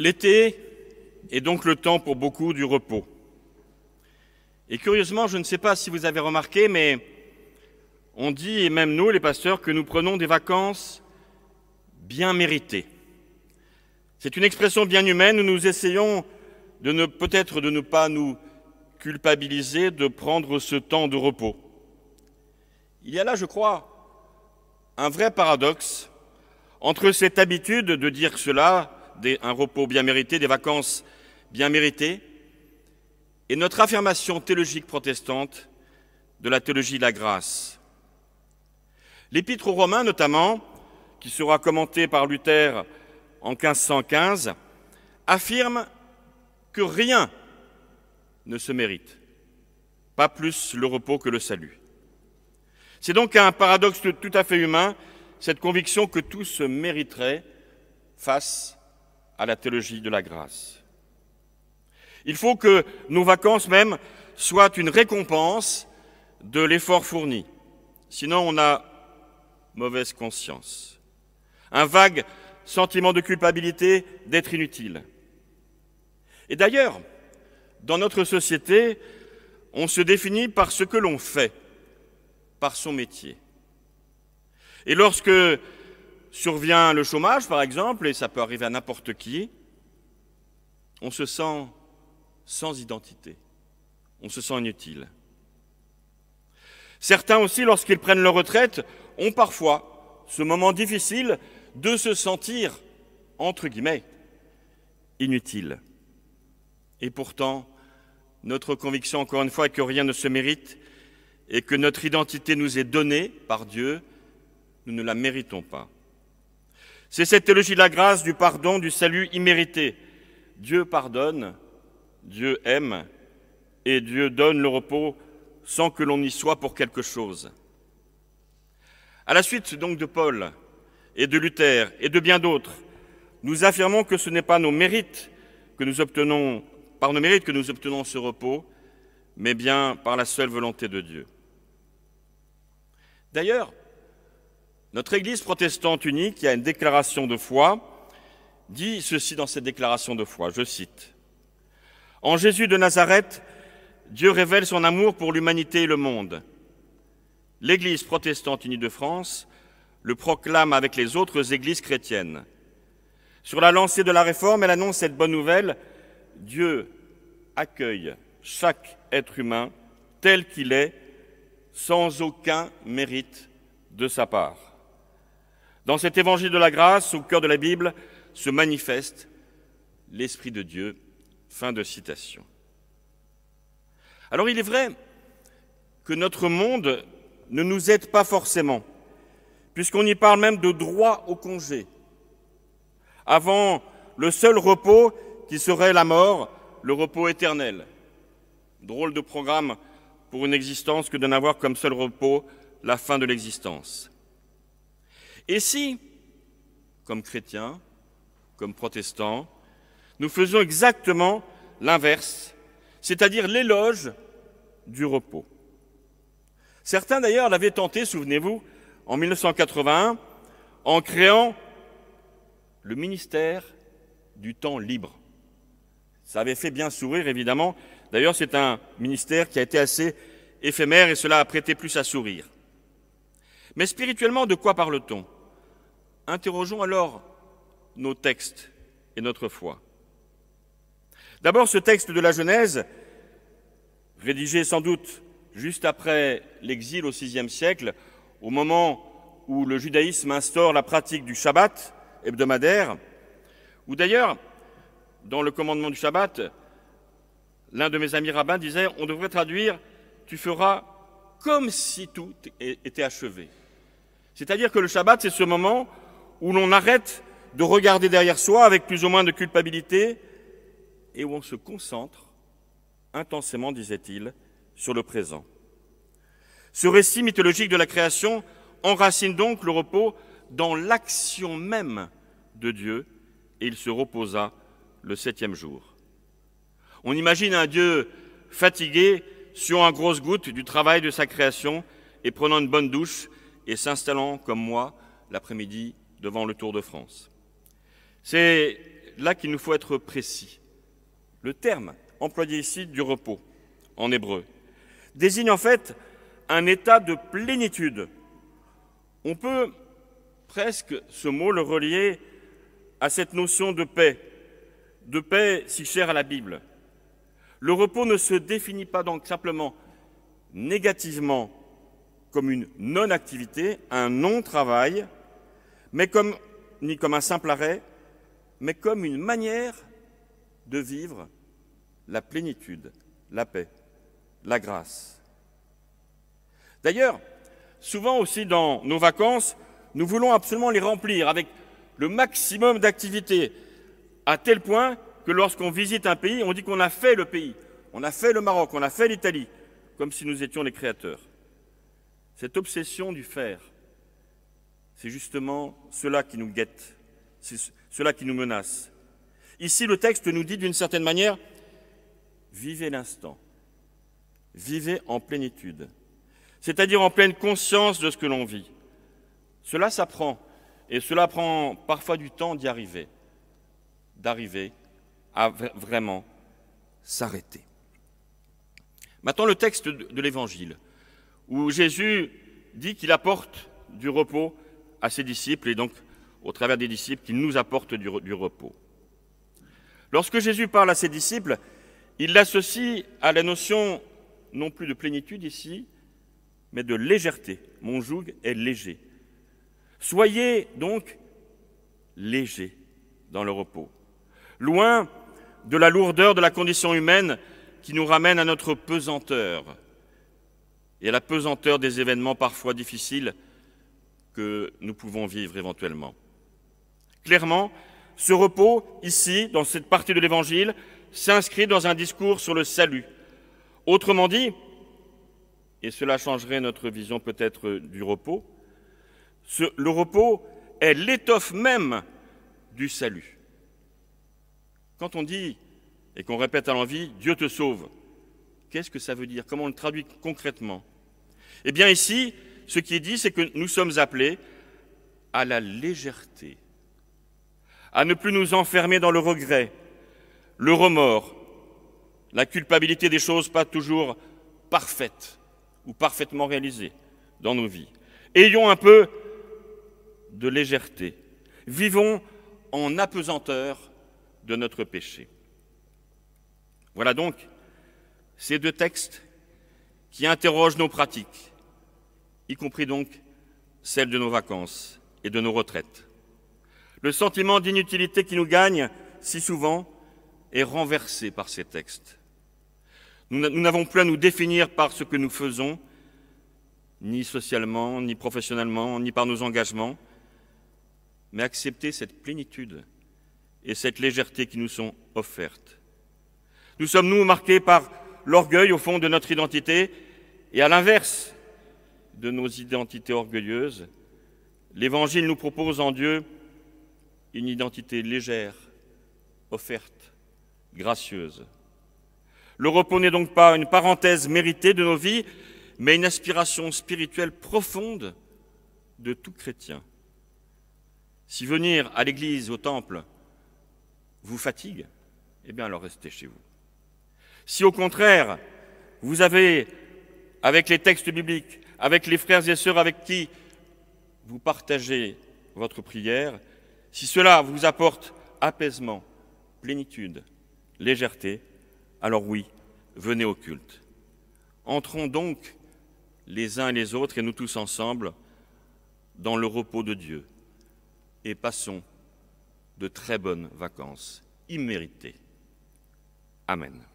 L'été est donc le temps pour beaucoup du repos. Et curieusement, je ne sais pas si vous avez remarqué, mais on dit, et même nous, les pasteurs, que nous prenons des vacances bien méritées. C'est une expression bien humaine où nous essayons de ne peut-être de ne pas nous culpabiliser de prendre ce temps de repos. Il y a là, je crois, un vrai paradoxe entre cette habitude de dire cela, un repos bien mérité, des vacances bien méritées, et notre affirmation théologique protestante de la théologie de la grâce. L'épître aux Romains, notamment, qui sera commentée par Luther en 1515, affirme que rien ne se mérite, pas plus le repos que le salut. C'est donc un paradoxe tout à fait humain, cette conviction que tout se mériterait face à la théologie de la grâce. Il faut que nos vacances même soient une récompense de l'effort fourni. Sinon, on a mauvaise conscience. Un vague sentiment de culpabilité d'être inutile. Et d'ailleurs, dans notre société, on se définit par ce que l'on fait, par son métier. Et lorsque survient le chômage, par exemple, et ça peut arriver à n'importe qui, on se sent sans identité, on se sent inutile. Certains aussi, lorsqu'ils prennent leur retraite, ont parfois ce moment difficile de se sentir, entre guillemets, inutile. Et pourtant, notre conviction, encore une fois, est que rien ne se mérite et que notre identité nous est donnée par Dieu, nous ne la méritons pas. C'est cette théologie de la grâce, du pardon, du salut immérité. Dieu pardonne, Dieu aime, et Dieu donne le repos sans que l'on y soit pour quelque chose. À la suite donc de Paul et de Luther et de bien d'autres, nous affirmons que ce n'est pas nos mérites que nous obtenons, par nos mérites que nous obtenons ce repos, mais bien par la seule volonté de Dieu. D'ailleurs, notre Église protestante unique, qui a une déclaration de foi, dit ceci dans cette déclaration de foi, je cite. En Jésus de Nazareth, Dieu révèle son amour pour l'humanité et le monde. L'Église protestante unie de France le proclame avec les autres églises chrétiennes. Sur la lancée de la réforme, elle annonce cette bonne nouvelle. Dieu accueille chaque être humain tel qu'il est, sans aucun mérite de sa part. Dans cet évangile de la grâce, au cœur de la Bible, se manifeste l'Esprit de Dieu. Fin de citation. Alors il est vrai que notre monde ne nous aide pas forcément, puisqu'on y parle même de droit au congé. Avant le seul repos qui serait la mort, le repos éternel. Drôle de programme pour une existence que de n'avoir comme seul repos la fin de l'existence. Et si, comme chrétiens, comme protestants, nous faisons exactement l'inverse, c'est-à-dire l'éloge du repos. Certains d'ailleurs l'avaient tenté, souvenez-vous, en 1981, en créant le ministère du temps libre. Ça avait fait bien sourire, évidemment. D'ailleurs, c'est un ministère qui a été assez éphémère et cela a prêté plus à sourire. Mais spirituellement, de quoi parle-t-on? Interrogeons alors nos textes et notre foi. D'abord, ce texte de la Genèse, rédigé sans doute juste après l'exil au VIe siècle, au moment où le judaïsme instaure la pratique du Shabbat hebdomadaire, ou d'ailleurs, dans le commandement du Shabbat, l'un de mes amis rabbins disait, on devrait traduire, tu feras comme si tout était achevé. C'est-à-dire que le Shabbat, c'est ce moment où l'on arrête de regarder derrière soi avec plus ou moins de culpabilité et où on se concentre intensément, disait-il, sur le présent. Ce récit mythologique de la création enracine donc le repos dans l'action même de Dieu et il se reposa le septième jour. On imagine un Dieu fatigué, sur un grosse goutte du travail de sa création et prenant une bonne douche et s'installant comme moi l'après-midi devant le Tour de France. C'est là qu'il nous faut être précis. Le terme employé ici du repos, en hébreu, désigne en fait un état de plénitude. On peut presque, ce mot, le relier à cette notion de paix, de paix si chère à la Bible. Le repos ne se définit pas donc simplement négativement comme une non-activité, un non-travail, mais comme, ni comme un simple arrêt, mais comme une manière de vivre la plénitude, la paix, la grâce. D'ailleurs, souvent aussi dans nos vacances, nous voulons absolument les remplir avec le maximum d'activités, à tel point que lorsqu'on visite un pays, on dit qu'on a fait le pays, on a fait le Maroc, on a fait l'Italie, comme si nous étions les créateurs. Cette obsession du faire, c'est justement cela qui nous guette, c'est cela qui nous menace. Ici, le texte nous dit d'une certaine manière, vivez l'instant, vivez en plénitude, c'est-à-dire en pleine conscience de ce que l'on vit. Cela s'apprend, et cela prend parfois du temps d'y arriver, d'arriver à vraiment s'arrêter. Maintenant, le texte de l'Évangile où Jésus dit qu'il apporte du repos à ses disciples et donc au travers des disciples qu'il nous apporte du, repos. Lorsque Jésus parle à ses disciples, il l'associe à la notion non plus de plénitude ici, mais de légèreté. Mon joug est léger. Soyez donc légers dans le repos, loin de la lourdeur de la condition humaine qui nous ramène à notre pesanteur, et à la pesanteur des événements parfois difficiles nous pouvons vivre éventuellement. Clairement, ce repos, ici, dans cette partie de l'Évangile, s'inscrit dans un discours sur le salut. Autrement dit, et cela changerait notre vision peut-être du repos, le repos est l'étoffe même du salut. Quand on dit, et qu'on répète à l'envie, Dieu te sauve, qu'est-ce que ça veut dire? Comment on le traduit concrètement? Eh bien ici, ce qui est dit, c'est que nous sommes appelés à la légèreté, à ne plus nous enfermer dans le regret, le remords, la culpabilité des choses pas toujours parfaites ou parfaitement réalisées dans nos vies. Ayons un peu de légèreté. Vivons en apesanteur de notre péché. Voilà donc ces deux textes qui interrogent nos pratiques, y compris donc celle de nos vacances et de nos retraites. Le sentiment d'inutilité qui nous gagne si souvent est renversé par ces textes. Nous n'avons plus à nous définir par ce que nous faisons, ni socialement, ni professionnellement, ni par nos engagements, mais accepter cette plénitude et cette légèreté qui nous sont offertes. Nous sommes, nous, marqués par l'orgueil au fond de notre identité, et à l'inverse, de nos identités orgueilleuses, l'Évangile nous propose en Dieu une identité légère, offerte, gracieuse. Le repos n'est donc pas une parenthèse méritée de nos vies, mais une aspiration spirituelle profonde de tout chrétien. Si venir à l'église, au temple, vous fatigue, eh bien alors restez chez vous. Si au contraire, vous avez, avec les textes bibliques, avec les frères et sœurs avec qui vous partagez votre prière, si cela vous apporte apaisement, plénitude, légèreté, alors oui, venez au culte. Entrons donc les uns et les autres et nous tous ensemble dans le repos de Dieu et passons de très bonnes vacances imméritées. Amen.